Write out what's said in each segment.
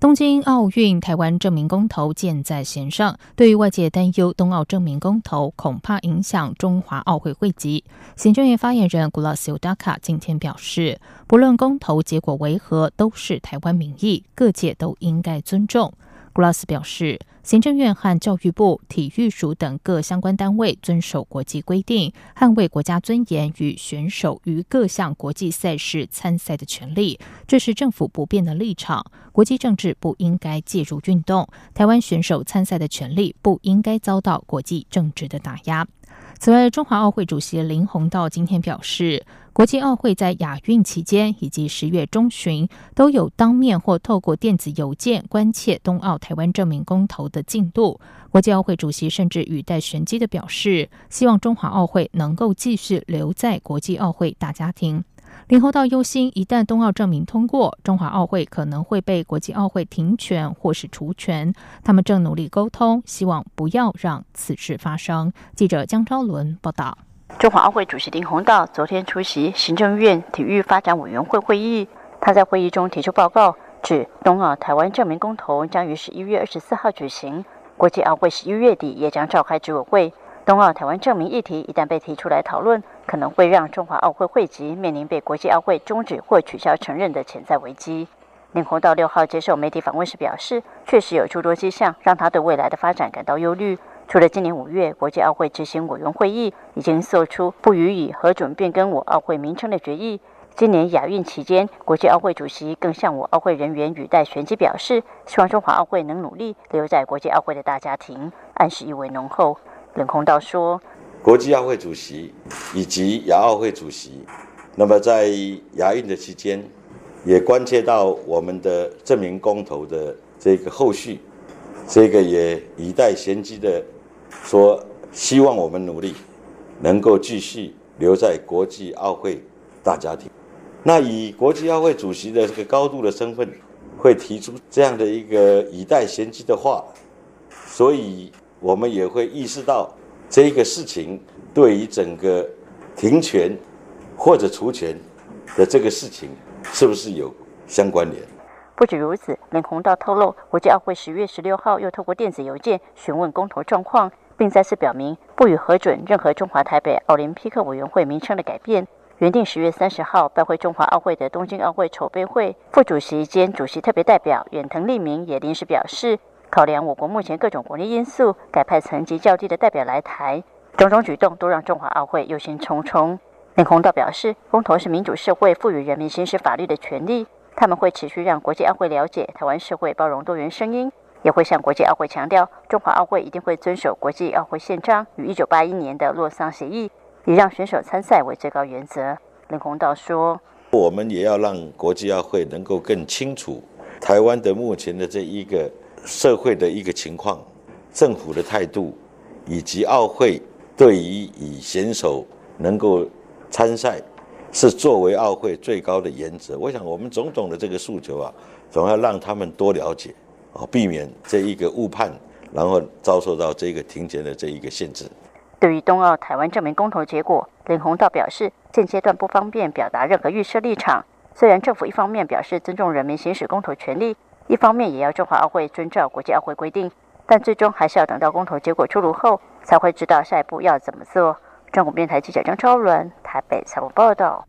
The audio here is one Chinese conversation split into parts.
东京奥运台湾证明公投箭在弦上，对于外界担忧冬奥证明公投恐怕影响中华奥会会籍，行政院发言人古拉斯尤达卡今天表示，不论公投结果为何，都是台湾民意，各界都应该尊重。古拉斯表示，行政院和教育部、体育署等各相关单位遵守国际规定，捍卫国家尊严与选手于各项国际赛事参赛的权利，这是政府不变的立场。国际政治不应该介入运动，台湾选手参赛的权利不应该遭到国际政治的打压。此外，中华奥会主席林鸿道今天表示，国际奥会在亚运期间以及十月中旬都有当面或透过电子邮件关切冬奥台湾证明公投的进度。国际奥会主席甚至语带玄机的表示，希望中华奥会能够继续留在国际奥会大家庭。林后道忧心，一旦冬奥证明通过，中华奥会可能会被国际奥会停权或是除权。他们正努力沟通，希望不要让此事发生。记者江昭伦报道。中华奥会主席林鸿道昨天出席行政院体育发展委员会会议，他在会议中提出报告，指冬奥台湾证明公投将于十一月二十四号举行，国际奥会十一月底也将召开执委会。冬奥台湾证明议题一旦被提出来讨论，可能会让中华奥会会籍面临被国际奥会终止或取消承认的潜在危机。林鸿道六号接受媒体访问时表示，确实有诸多迹象让他对未来的发展感到忧虑。除了今年五月国际奥会执行委员会议已经做出不予以核准变更我奥会名称的决议，今年亚运期间，国际奥会主席更向我奥会人员语带玄机表示，希望中华奥会能努力留在国际奥会的大家庭，暗示意味浓厚。冷空道说：“国际奥会主席以及亚奥会主席，那么在亚运的期间，也关切到我们的证明公投的这个后续，这个也以待先机的说，希望我们努力能够继续留在国际奥会大家庭。那以国际奥会主席的这个高度的身份，会提出这样的一个以待先机的话，所以。”我们也会意识到这个事情对于整个停权或者除权的这个事情是不是有相关联？不止如此，林鸿道透露，国际奥会十月十六号又透过电子邮件询问公投状况，并再次表明不予核准任何中华台北奥林匹克委员会名称的改变。原定十月三十号拜会中华奥会的东京奥会筹备会副主席兼主席特别代表远藤利明也临时表示。考量我国目前各种国内因素，改派层级较低的代表来台，种种举动都让中华奥会忧心忡忡。林鸿道表示，公投是民主社会赋予人民行使法律的权利，他们会持续让国际奥会了解台湾社会包容多元声音，也会向国际奥会强调，中华奥会一定会遵守国际奥会宪章与一九八一年的洛桑协议，以让选手参赛为最高原则。林鸿道说：“我们也要让国际奥会能够更清楚台湾的目前的这一个。”社会的一个情况，政府的态度，以及奥会对于以选手能够参赛，是作为奥会最高的原则。我想，我们种种的这个诉求啊，总要让他们多了解，啊，避免这一个误判，然后遭受到这个停权的这一个限制。对于冬奥台湾证明公投结果，林鸿道表示，现阶段不方便表达任何预设立场。虽然政府一方面表示尊重人民行使公投权利。一方面也要中华奥会遵照国际奥会规定，但最终还是要等到公投结果出炉后，才会知道下一步要怎么做。中国电台记者张超伦台北采访报道。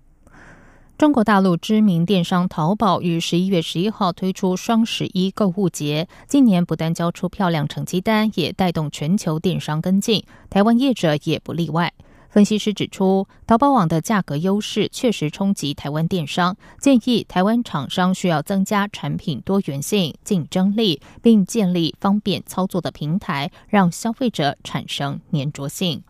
中国大陆知名电商淘宝于十一月十一号推出双十一购物节，今年不但交出漂亮成绩单，也带动全球电商跟进，台湾业者也不例外。分析师指出，淘宝网的价格优势确实冲击台湾电商，建议台湾厂商需要增加产品多元性、竞争力，并建立方便操作的平台，让消费者产生粘着性。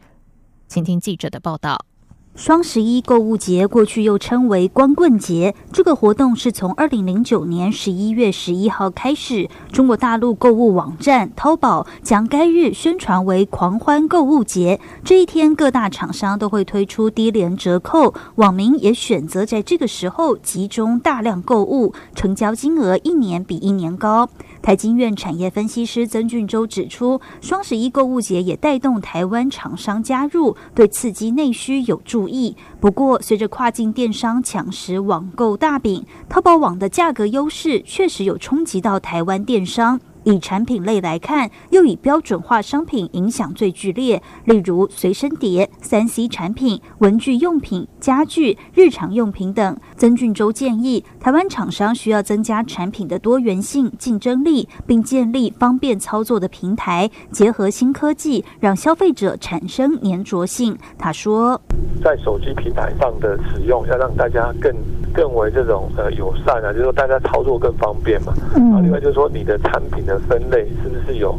请听记者的报道。双十一购物节过去又称为光棍节，这个活动是从二零零九年十一月十一号开始，中国大陆购物网站淘宝将该日宣传为狂欢购物节。这一天，各大厂商都会推出低廉折扣，网民也选择在这个时候集中大量购物，成交金额一年比一年高。台经院产业分析师曾俊洲指出，双十一购物节也带动台湾厂商加入，对刺激内需有助不易。不过，随着跨境电商抢食网购大饼，淘宝网的价格优势确实有冲击到台湾电商。以产品类来看，又以标准化商品影响最剧烈，例如随身碟、三 C 产品、文具用品、家具、日常用品等。曾俊洲建议，台湾厂商需要增加产品的多元性、竞争力，并建立方便操作的平台，结合新科技，让消费者产生粘着性。他说，在手机平台上的使用，要让大家更。更为这种呃友善啊，就是说大家操作更方便嘛。嗯。另外就是说你的产品的分类是不是有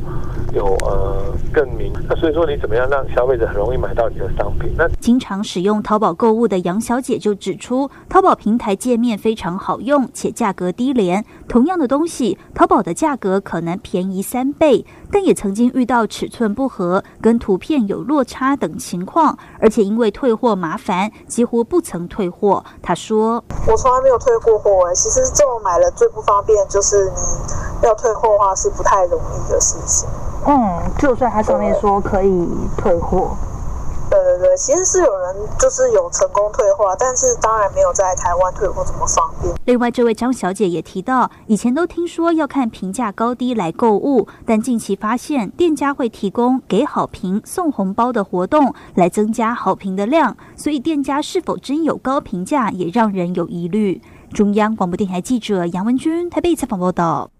有呃更明？那所以说你怎么样让消费者很容易买到你的商品？那经常使用淘宝购物的杨小姐就指出，淘宝平台界面非常好用，且价格低廉。同样的东西，淘宝的价格可能便宜三倍，但也曾经遇到尺寸不合、跟图片有落差等情况，而且因为退货麻烦，几乎不曾退货。他说。我从来没有退过货哎，其实这种买了最不方便就是你要退货的话是不太容易的事情。嗯，就算它上面说可以退货。对对对，其实是有人就是有成功退货，但是当然没有在台湾退货这么方便。另外，这位张小姐也提到，以前都听说要看评价高低来购物，但近期发现店家会提供给好评送红包的活动来增加好评的量，所以店家是否真有高评价也让人有疑虑。中央广播电台记者杨文君台北采访报道。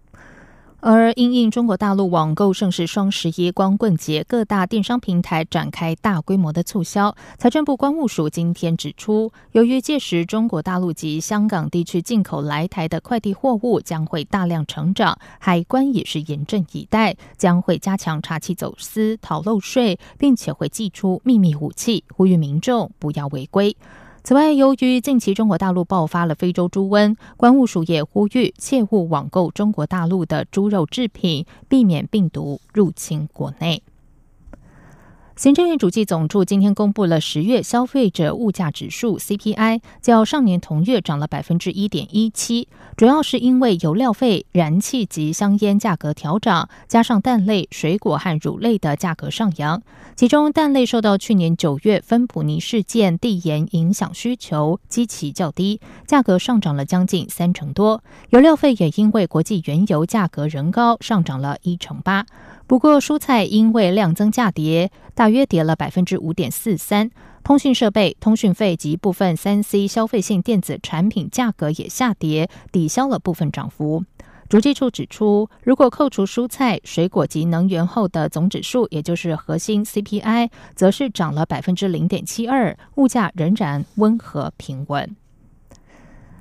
而因应中国大陆网购盛世双十一光棍节，各大电商平台展开大规模的促销。财政部关务署今天指出，由于届时中国大陆及香港地区进口来台的快递货物将会大量成长，海关也是严阵以待，将会加强查缉走私、逃漏税，并且会寄出秘密武器，呼吁民众不要违规。此外，由于近期中国大陆爆发了非洲猪瘟，关务署也呼吁切勿网购中国大陆的猪肉制品，避免病毒入侵国内。行政院主计总处今天公布了十月消费者物价指数 CPI，较上年同月涨了百分之一点一七，主要是因为油料费、燃气及香烟价格调涨，加上蛋类、水果和乳类的价格上扬。其中，蛋类受到去年九月芬普尼事件递延影响，需求基期较低，价格上涨了将近三成多。油料费也因为国际原油价格仍高，上涨了一成八。不过，蔬菜因为量增价跌，大约跌了百分之五点四三。通讯设备、通讯费及部分三 C 消费性电子产品价格也下跌，抵消了部分涨幅。主计处指出，如果扣除蔬菜、水果及能源后的总指数，也就是核心 CPI，则是涨了百分之零点七二，物价仍然温和平稳。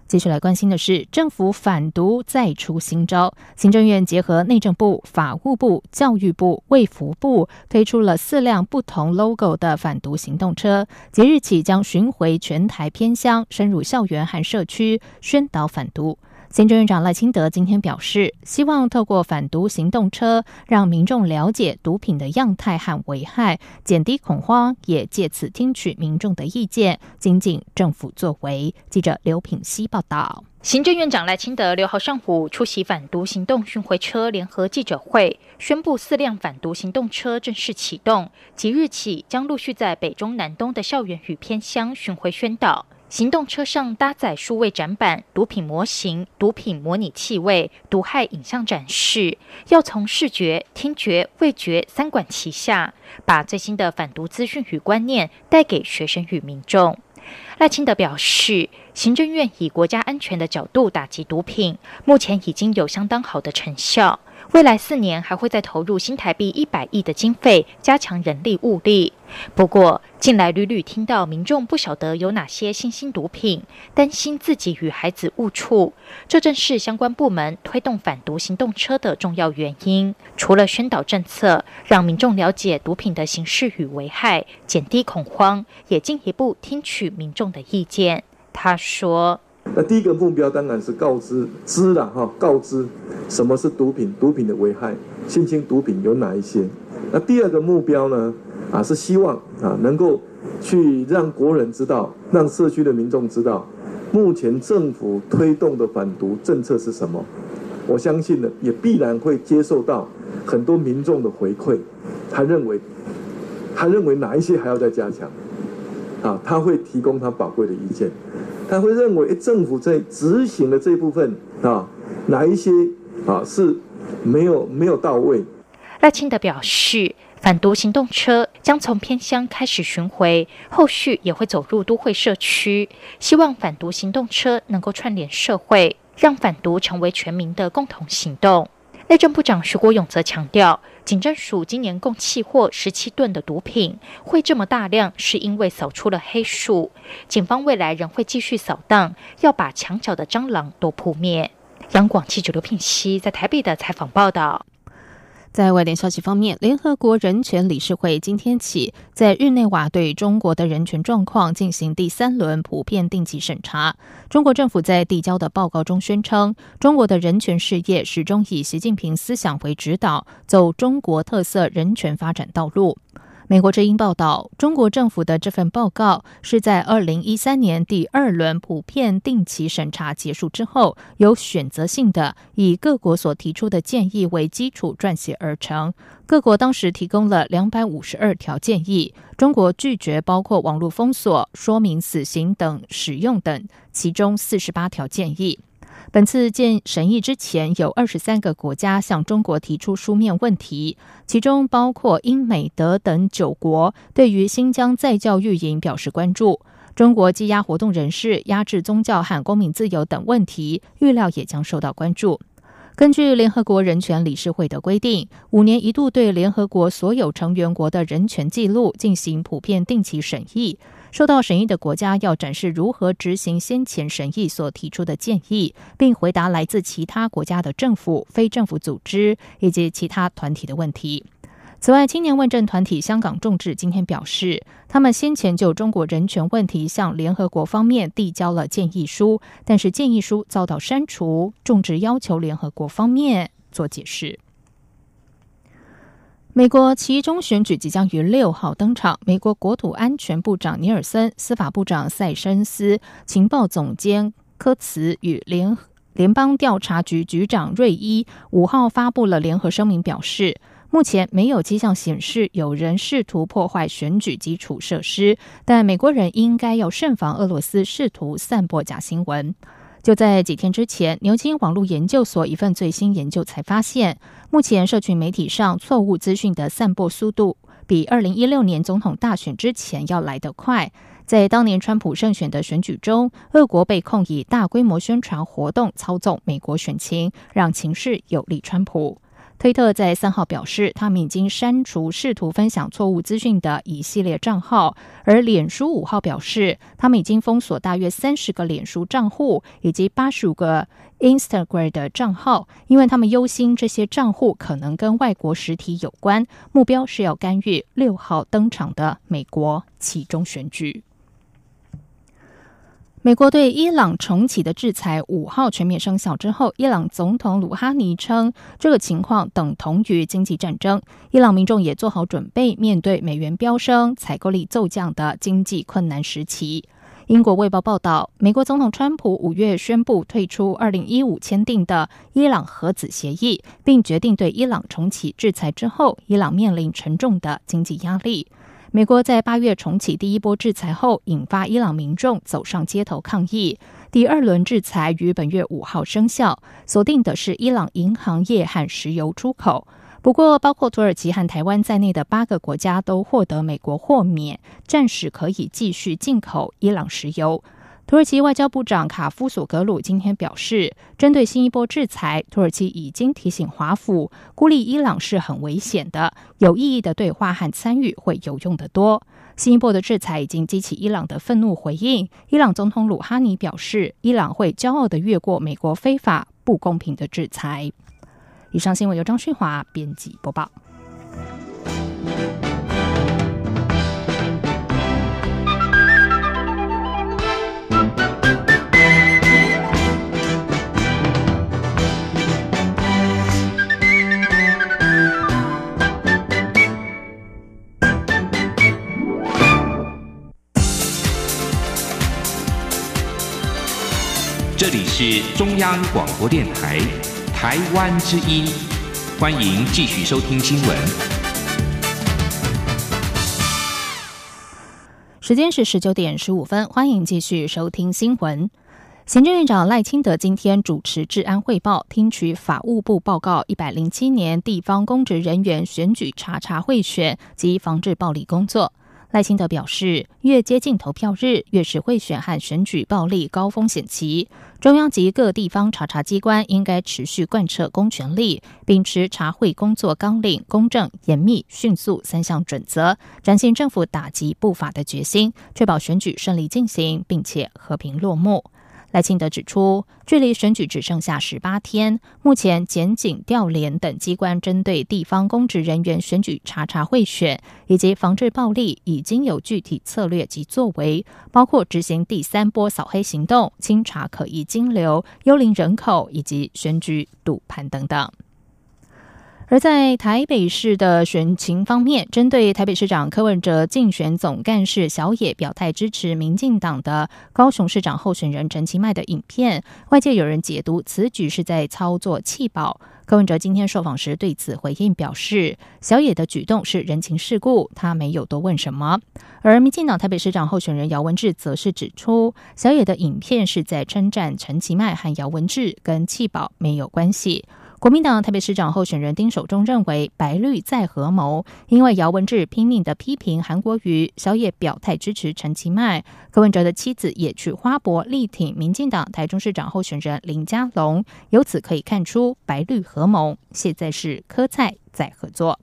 接下来关心的是，政府反毒再出新招。行政院结合内政部、法务部、教育部、卫福部，推出了四辆不同 logo 的反毒行动车，即日起将巡回全台偏乡，深入校园和社区，宣导反毒。行政院长赖清德今天表示，希望透过反毒行动车，让民众了解毒品的样态和危害，减低恐慌，也借此听取民众的意见，精进政府作为。记者刘品希报道。行政院长赖清德六号上午出席反毒行动巡回车联合记者会，宣布四辆反毒行动车正式启动，即日起将陆续在北中南东的校园与偏乡巡回宣导。行动车上搭载数位展板、毒品模型、毒品模拟气味、毒害影像展示，要从视觉、听觉、味觉三管齐下，把最新的反毒资讯与观念带给学生与民众。赖清德表示，行政院以国家安全的角度打击毒品，目前已经有相当好的成效。未来四年还会再投入新台币一百亿的经费，加强人力物力。不过，近来屡屡听到民众不晓得有哪些新兴毒品，担心自己与孩子误触，这正是相关部门推动反毒行动车的重要原因。除了宣导政策，让民众了解毒品的形式与危害，减低恐慌，也进一步听取民众的意见。他说。那第一个目标当然是告知知了哈，告知什么是毒品，毒品的危害，新兴毒品有哪一些。那第二个目标呢，啊是希望啊能够去让国人知道，让社区的民众知道，目前政府推动的反毒政策是什么。我相信呢，也必然会接受到很多民众的回馈，他认为他认为哪一些还要再加强，啊他会提供他宝贵的意见。他会认为，政府在执行的这部分啊，哪一些啊是没有没有到位？赖清德表示，反毒行动车将从偏乡开始巡回，后续也会走入都会社区，希望反毒行动车能够串联社会，让反毒成为全民的共同行动。内政部长徐国勇则强调。警政署今年共弃获十七吨的毒品，会这么大量，是因为扫出了黑数。警方未来仍会继续扫荡，要把墙角的蟑螂都扑灭。央广记者刘品熙在台北的采访报道。在外电消息方面，联合国人权理事会今天起在日内瓦对中国的人权状况进行第三轮普遍定期审查。中国政府在递交的报告中宣称，中国的人权事业始终以习近平思想为指导，走中国特色人权发展道路。美国之音报道，中国政府的这份报告是在二零一三年第二轮普遍定期审查结束之后，有选择性的以各国所提出的建议为基础撰写而成。各国当时提供了两百五十二条建议，中国拒绝包括网络封锁、说明死刑等使用等其中四十八条建议。本次建审议之前，有二十三个国家向中国提出书面问题，其中包括英、美、德等九国，对于新疆在教育营表示关注。中国羁押活动人士、压制宗教和公民自由等问题，预料也将受到关注。根据联合国人权理事会的规定，五年一度对联合国所有成员国的人权记录进行普遍定期审议。受到审议的国家要展示如何执行先前审议所提出的建议，并回答来自其他国家的政府、非政府组织以及其他团体的问题。此外，青年问政团体香港众志今天表示，他们先前就中国人权问题向联合国方面递交了建议书，但是建议书遭到删除。众志要求联合国方面做解释。美国其中选举即将于六号登场。美国国土安全部长尼尔森、司法部长塞申斯、情报总监科茨与联联邦调查局局长瑞伊五号发布了联合声明，表示目前没有迹象显示有人试图破坏选举基础设施，但美国人应该要慎防俄罗斯试图散播假新闻。就在几天之前，牛津网络研究所一份最新研究才发现，目前社群媒体上错误资讯的散播速度比二零一六年总统大选之前要来得快。在当年川普胜选的选举中，俄国被控以大规模宣传活动操纵美国选情，让情势有利川普。推特在三号表示，他们已经删除试图分享错误资讯的一系列账号，而脸书五号表示，他们已经封锁大约三十个脸书账户以及八十五个 Instagram 的账号，因为他们忧心这些账户可能跟外国实体有关，目标是要干预六号登场的美国其中选举。美国对伊朗重启的制裁五号全面生效之后，伊朗总统鲁哈尼称，这个情况等同于经济战争。伊朗民众也做好准备，面对美元飙升、采购力骤降的经济困难时期。英国卫报报道，美国总统川普五月宣布退出二零一五签订的伊朗核子协议，并决定对伊朗重启制裁之后，伊朗面临沉重的经济压力。美国在八月重启第一波制裁后，引发伊朗民众走上街头抗议。第二轮制裁于本月五号生效，锁定的是伊朗银行业和石油出口。不过，包括土耳其和台湾在内的八个国家都获得美国豁免，暂时可以继续进口伊朗石油。土耳其外交部长卡夫索格鲁今天表示，针对新一波制裁，土耳其已经提醒华府，孤立伊朗是很危险的，有意义的对话和参与会有用得多。新一波的制裁已经激起伊朗的愤怒回应。伊朗总统鲁哈尼表示，伊朗会骄傲的越过美国非法、不公平的制裁。以上新闻由张旭华编辑播报。这里是中央广播电台台湾之音，欢迎继续收听新闻。时间是十九点十五分，欢迎继续收听新闻。行政院长赖清德今天主持治安汇报，听取法务部报告一百零七年地方公职人员选举查查贿选及防治暴力工作。赖清德表示，越接近投票日，越是贿选和选举暴力高风险期。中央及各地方查查机关应该持续贯彻公权力，秉持查会工作纲领、公正、严密、迅速三项准则，展现政府打击不法的决心，确保选举顺利进行，并且和平落幕。赖清德指出，距离选举只剩下十八天，目前检警、调联等机关针对地方公职人员选举查查贿选以及防治暴力，已经有具体策略及作为，包括执行第三波扫黑行动、清查可疑金流、幽灵人口以及选举赌盘等等。而在台北市的选情方面，针对台北市长柯文哲竞选总干事小野表态支持民进党的高雄市长候选人陈其迈的影片，外界有人解读此举是在操作弃保。柯文哲今天受访时对此回应表示，小野的举动是人情世故，他没有多问什么。而民进党台北市长候选人姚文智则是指出，小野的影片是在称赞陈其迈和姚文智，跟弃保没有关系。国民党台北市长候选人丁守中认为白绿在合谋，因为姚文智拼命的批评韩国瑜，小野表态支持陈其迈，柯文哲的妻子也去花博力挺民进党台中市长候选人林佳龙，由此可以看出白绿合谋，现在是柯蔡在合作。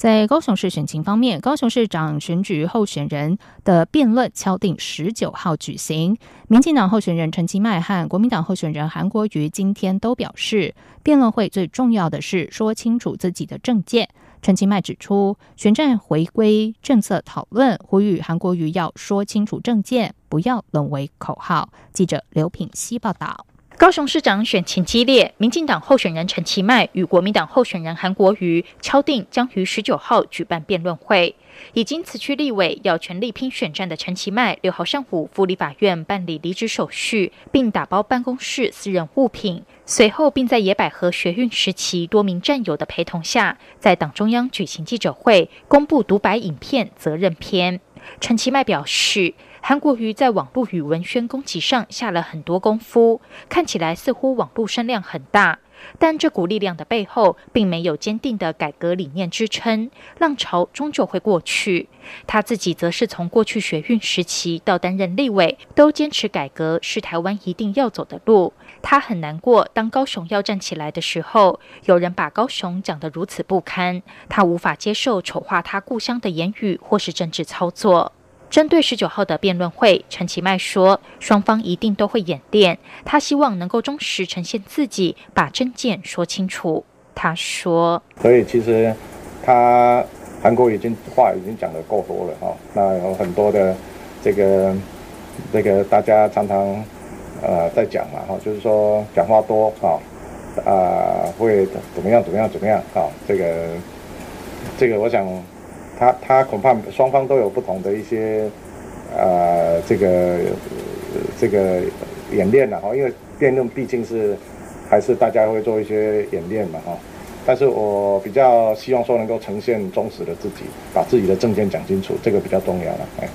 在高雄市选情方面，高雄市长选举候选人的辩论敲定十九号举行。民进党候选人陈其迈和国民党候选人韩国瑜今天都表示，辩论会最重要的是说清楚自己的政见。陈其迈指出，选战回归政策讨论，呼吁韩国瑜要说清楚政见，不要沦为口号。记者刘品希报道。高雄市长选情激烈，民进党候选人陈其迈与国民党候选人韩国瑜敲定将于十九号举办辩论会。已经辞去立委要全力拼选战的陈其迈，六号上午赴立法院办理离职手续，并打包办公室私人物品。随后，并在野百合学运时期多名战友的陪同下，在党中央举行记者会，公布独白影片责任篇。陈其迈表示。韩国瑜在网络与文宣攻击上下了很多功夫，看起来似乎网络声量很大，但这股力量的背后并没有坚定的改革理念支撑，浪潮终究会过去。他自己则是从过去学运时期到担任立委，都坚持改革是台湾一定要走的路。他很难过，当高雄要站起来的时候，有人把高雄讲得如此不堪，他无法接受丑化他故乡的言语或是政治操作。针对十九号的辩论会，陈其迈说，双方一定都会演练。他希望能够忠实呈现自己，把真见说清楚。他说：“所以其实他韩国已经话已经讲的够多了哈，那有很多的这个这个大家常常呃在讲嘛哈，就是说讲话多哈啊会怎么样怎么样怎么样啊，这个这个我想。”他他恐怕双方都有不同的一些，呃，这个这个演练了哈，因为辩论毕竟是还是大家会做一些演练嘛哈。但是我比较希望说能够呈现忠实的自己，把自己的证件讲清楚，这个比较重要了。哎，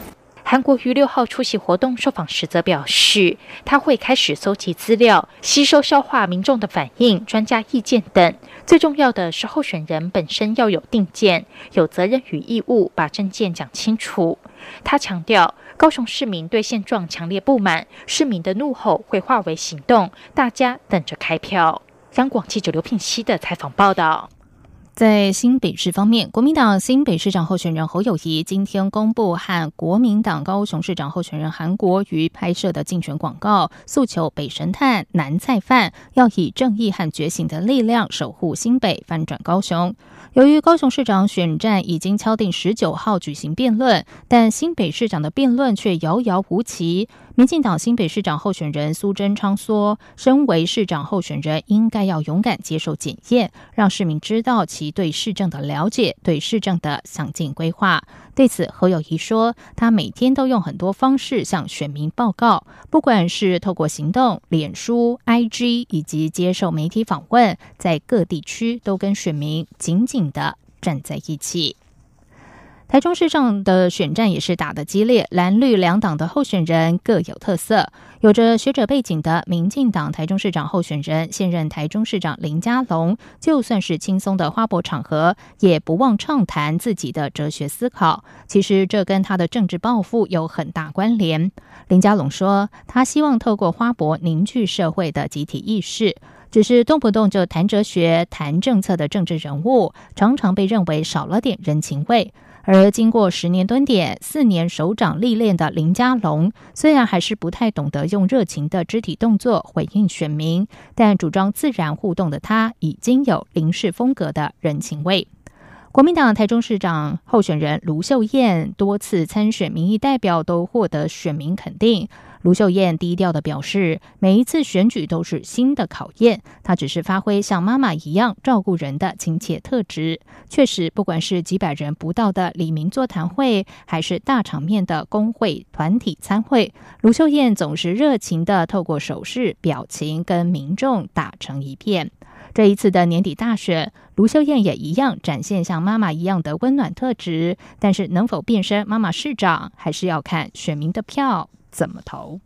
韩国瑜六号出席活动受访时则表示，他会开始搜集资料，吸收消化民众的反应、专家意见等。最重要的是，候选人本身要有定见，有责任与义务把政见讲清楚。他强调，高雄市民对现状强烈不满，市民的怒吼会化为行动，大家等着开票。央广记者刘品熙的采访报道。在新北市方面，国民党新北市长候选人侯友谊今天公布和国民党高雄市长候选人韩国瑜拍摄的竞选广告，诉求北神探、南菜饭要以正义和觉醒的力量守护新北，翻转高雄。由于高雄市长选战已经敲定十九号举行辩论，但新北市长的辩论却遥遥无期。民进党新北市长候选人苏贞昌说：“身为市长候选人，应该要勇敢接受检验，让市民知道其对市政的了解，对市政的详尽规划。”对此，侯友谊说：“他每天都用很多方式向选民报告，不管是透过行动、脸书、IG，以及接受媒体访问，在各地区都跟选民紧紧的站在一起。”台中市上的选战也是打得激烈，蓝绿两党的候选人各有特色。有着学者背景的民进党台中市长候选人、现任台中市长林佳龙，就算是轻松的花博场合，也不忘畅谈自己的哲学思考。其实这跟他的政治抱负有很大关联。林佳龙说，他希望透过花博凝聚社会的集体意识，只是动不动就谈哲学、谈政策的政治人物，常常被认为少了点人情味。而经过十年蹲点、四年首长历练的林佳龙，虽然还是不太懂得用热情的肢体动作回应选民，但主张自然互动的他，已经有林氏风格的人情味。国民党台中市长候选人卢秀燕多次参选民意代表，都获得选民肯定。卢秀燕低调的表示，每一次选举都是新的考验，她只是发挥像妈妈一样照顾人的亲切特质。确实，不管是几百人不到的李明座谈会，还是大场面的工会团体参会，卢秀燕总是热情的透过手势、表情跟民众打成一片。这一次的年底大选，卢秀燕也一样展现像妈妈一样的温暖特质，但是能否变身妈妈市长，还是要看选民的票。怎么投？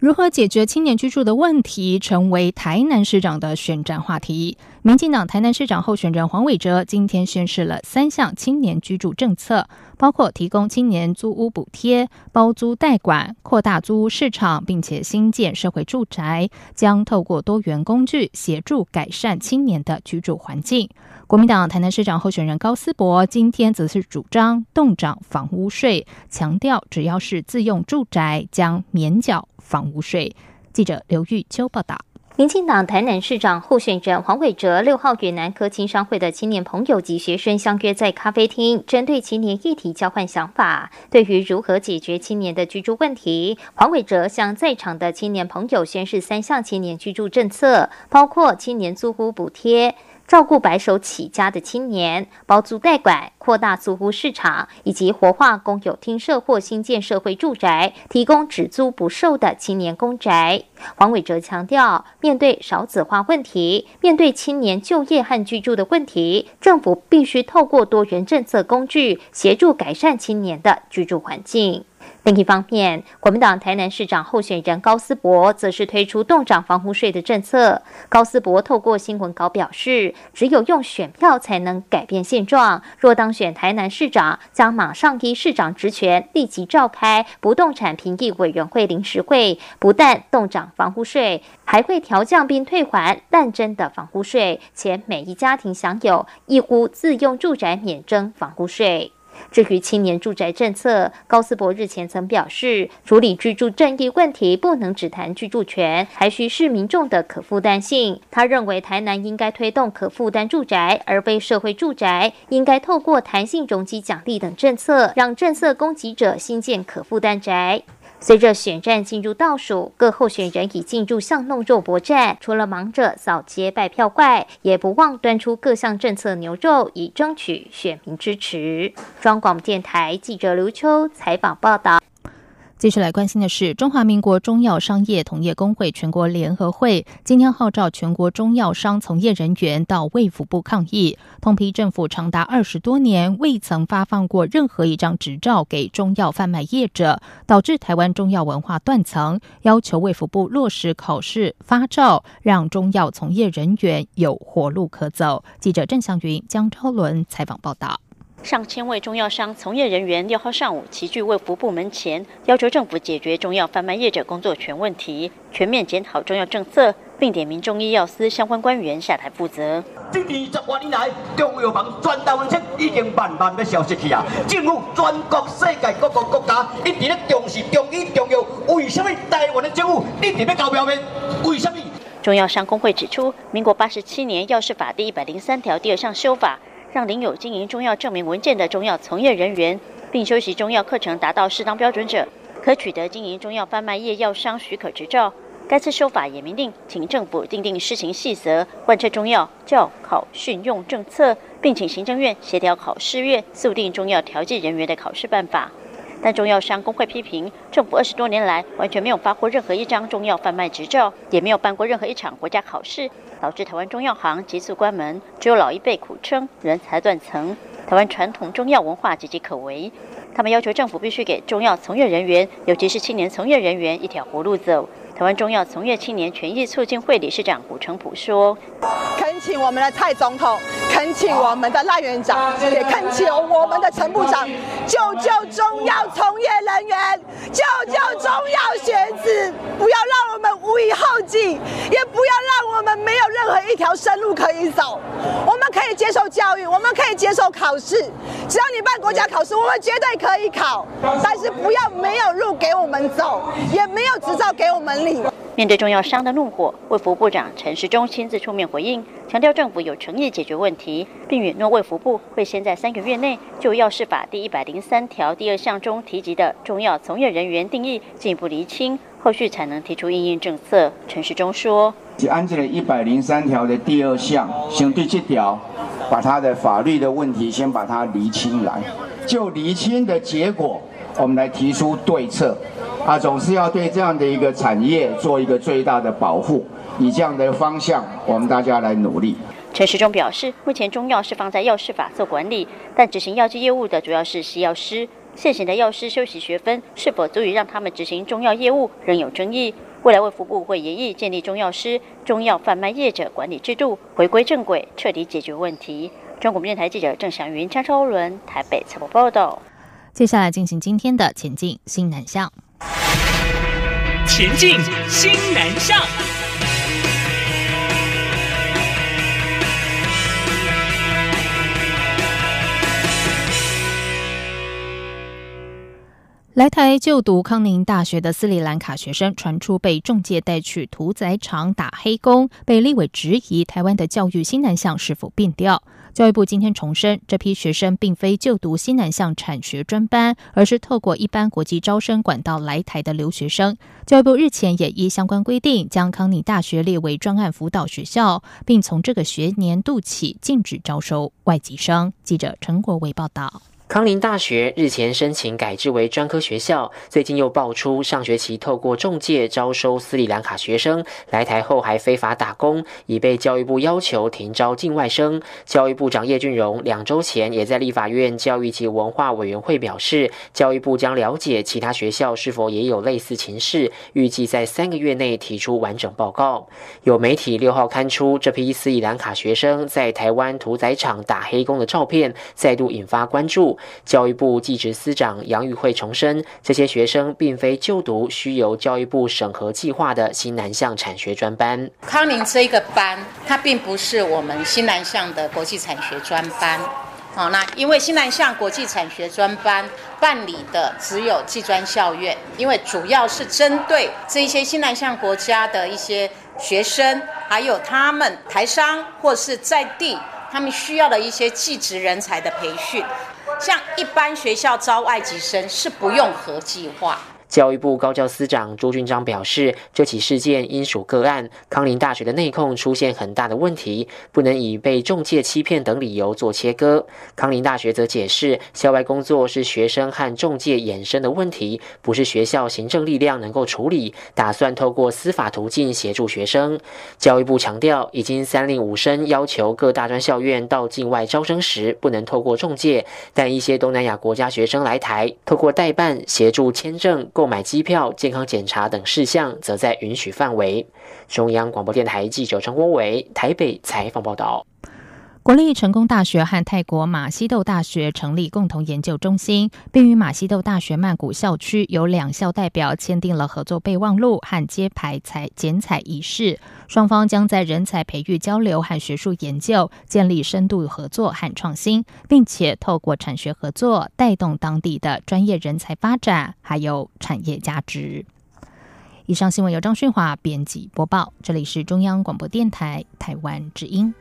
如何解决青年居住的问题，成为台南市长的选战话题。民进党台南市长候选人黄伟哲今天宣示了三项青年居住政策，包括提供青年租屋补贴、包租代管、扩大租屋市场，并且新建社会住宅，将透过多元工具协助改善青年的居住环境。国民党台南市长候选人高思博今天则是主张动涨房屋税，强调只要是自用住宅将免缴房屋税。记者刘玉秋报道。民进党台南市长候选人黄伟哲六号与南科青商会的青年朋友及学生相约在咖啡厅，针对青年议题交换想法。对于如何解决青年的居住问题，黄伟哲向在场的青年朋友宣示三项青年居住政策，包括青年租屋补贴。照顾白手起家的青年，包租代管，扩大租屋市场，以及活化公有厅舍或新建社会住宅，提供只租不售的青年公宅。黄伟哲强调，面对少子化问题，面对青年就业和居住的问题，政府必须透过多元政策工具，协助改善青年的居住环境。另一方面，国民党台南市长候选人高思博则是推出动涨房屋税的政策。高思博透过新闻稿表示，只有用选票才能改变现状。若当选台南市长，将马上依市长职权立即召开不动产评议委员会临时会，不但动涨房屋税，还会调降并退还滥征的房屋税，且每一家庭享有一户自用住宅免征房屋税。至于青年住宅政策，高斯伯日前曾表示，处理居住正义问题不能只谈居住权，还需视民众的可负担性。他认为，台南应该推动可负担住宅，而非社会住宅，应该透过弹性容积奖励等政策，让政策供给者新建可负担宅。随着选战进入倒数，各候选人已进入巷弄肉搏战。除了忙着扫街拜票怪，也不忘端出各项政策牛肉，以争取选民支持。中广电台记者刘秋采访报道。继续来关心的是，中华民国中药商业同业工会全国联合会今天号召全国中药商从业人员到卫福部抗议，痛批政府长达二十多年未曾发放过任何一张执照给中药贩卖业者，导致台湾中药文化断层，要求卫福部落实考试发照，让中药从业人员有活路可走。记者郑祥云、江超伦采访报道。上千位中药商从业人员六号上午齐聚卫福部门前，要求政府解决中药贩卖业者工作权问题，全面检讨中药政策，并点名中医药司相关官员下台负责。这二十多年来，中药房全台湾已经慢慢要消失去啊！政府全国世界各个国家一直咧重视中医中药，为什么台湾的政府一直要搞表面？为什么？中药商工会指出，民国八十七年药事法第一百零三条第二项修法。让领有经营中药证明文件的中药从业人员，并修习中药课程达到适当标准者，可取得经营中药贩卖业药商许可执照。该次修法也明令，请政府订定施行细则，贯彻中药教考训用政策，并请行政院协调考试院速定中药调剂人员的考试办法。但中药商工会批评，政府二十多年来完全没有发过任何一张中药贩卖执照，也没有办过任何一场国家考试，导致台湾中药行急速关门。只有老一辈苦撑，人才断层，台湾传统中药文化岌岌可危。他们要求政府必须给中药从业人员，尤其是青年从业人员一条活路走。台湾中药从业青年权益促进会理事长古成普说：“恳请我们的蔡总统，恳请我们的赖院长，也恳请我们的陈部长，救救中药从业人员，救救中药学子，不要让我们无以后继，也不要让我们没有任何一条生路可以走。我们可以接受教育，我们可以接受考试，只要你办国家考试，我们绝对可以考，但是不要没有路给我们走，也没有执照给我们。”面对中药商的怒火，卫福部长陈时中亲自出面回应，强调政府有诚意解决问题，并允诺卫福部会先在三个月内就药事法第一百零三条第二项中提及的中药从业人员定义进一步厘清，后续才能提出应应政策。陈时中说：“就按这个一百零三条的第二项，先对这条，把它的法律的问题先把它厘清来，就厘清的结果，我们来提出对策。”啊，总是要对这样的一个产业做一个最大的保护，以这样的方向，我们大家来努力。陈时中表示，目前中药是放在药事法做管理，但执行药剂业务的主要是西药师。现行的药师修习学分是否足以让他们执行中药业务，仍有争议。未来卫福部会研议建立中药师、中药贩卖业者管理制度，回归正轨，彻底解决问题。中国电台记者郑祥云、张超伦台北采访报道。接下来进行今天的前进新南向。前进新南向。来台就读康宁大学的斯里兰卡学生传出被中介带去屠宰场打黑工，被立委质疑台湾的教育新南向是否变调。教育部今天重申，这批学生并非就读西南向产学专班，而是透过一般国际招生管道来台的留学生。教育部日前也依相关规定，将康宁大学列为专案辅导学校，并从这个学年度起禁止招收外籍生。记者陈国伟报道。康宁大学日前申请改制为专科学校，最近又爆出上学期透过中介招收斯里兰卡学生来台后还非法打工，已被教育部要求停招境外生。教育部长叶俊荣两周前也在立法院教育及文化委员会表示，教育部将了解其他学校是否也有类似情势，预计在三个月内提出完整报告。有媒体六号刊出这批斯里兰卡学生在台湾屠宰场打黑工的照片，再度引发关注。教育部技职司长杨玉慧重申，这些学生并非就读需由教育部审核计划的新南向产学专班。康宁这一个班，它并不是我们新南向的国际产学专班。好，那因为新南向国际产学专班办理的只有技专校院，因为主要是针对这一些新南向国家的一些学生，还有他们台商或是在地，他们需要的一些技职人才的培训。像一般学校招外籍生是不用核计划。教育部高教司长朱俊章表示，这起事件应属个案，康林大学的内控出现很大的问题，不能以被中介欺骗等理由做切割。康林大学则解释，校外工作是学生和中介衍生的问题，不是学校行政力量能够处理，打算透过司法途径协助学生。教育部强调，已经三令五申要求各大专校院到境外招生时不能透过中介，但一些东南亚国家学生来台，透过代办协助签证。购买机票、健康检查等事项，则在允许范围。中央广播电台记者张国伟台北采访报道。国立成功大学和泰国马西豆大学成立共同研究中心，并与马西豆大学曼谷校区有两校代表签订了合作备忘录和揭牌采剪彩仪式。双方将在人才培育交流和学术研究建立深度合作和创新，并且透过产学合作带动当地的专业人才发展，还有产业价值。以上新闻由张训华编辑播报，这里是中央广播电台台湾之音。